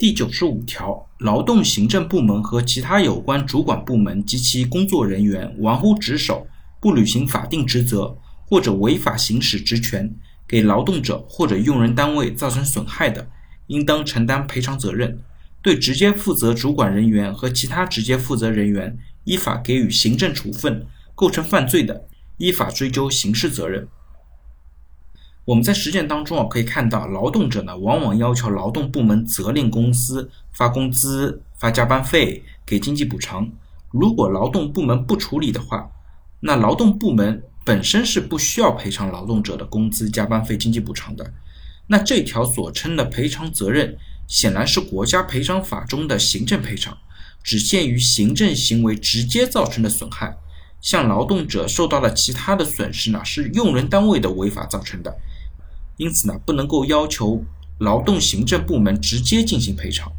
第九十五条，劳动行政部门和其他有关主管部门及其工作人员玩忽职守、不履行法定职责或者违法行使职权，给劳动者或者用人单位造成损害的，应当承担赔偿责任。对直接负责主管人员和其他直接负责人员依法给予行政处分，构成犯罪的，依法追究刑事责任。我们在实践当中啊，可以看到，劳动者呢往往要求劳动部门责令公司发工资、发加班费、给经济补偿。如果劳动部门不处理的话，那劳动部门本身是不需要赔偿劳动者的工资、加班费、经济补偿的。那这条所称的赔偿责任，显然是国家赔偿法中的行政赔偿，只限于行政行为直接造成的损害。像劳动者受到了其他的损失呢，是用人单位的违法造成的。因此呢，不能够要求劳动行政部门直接进行赔偿。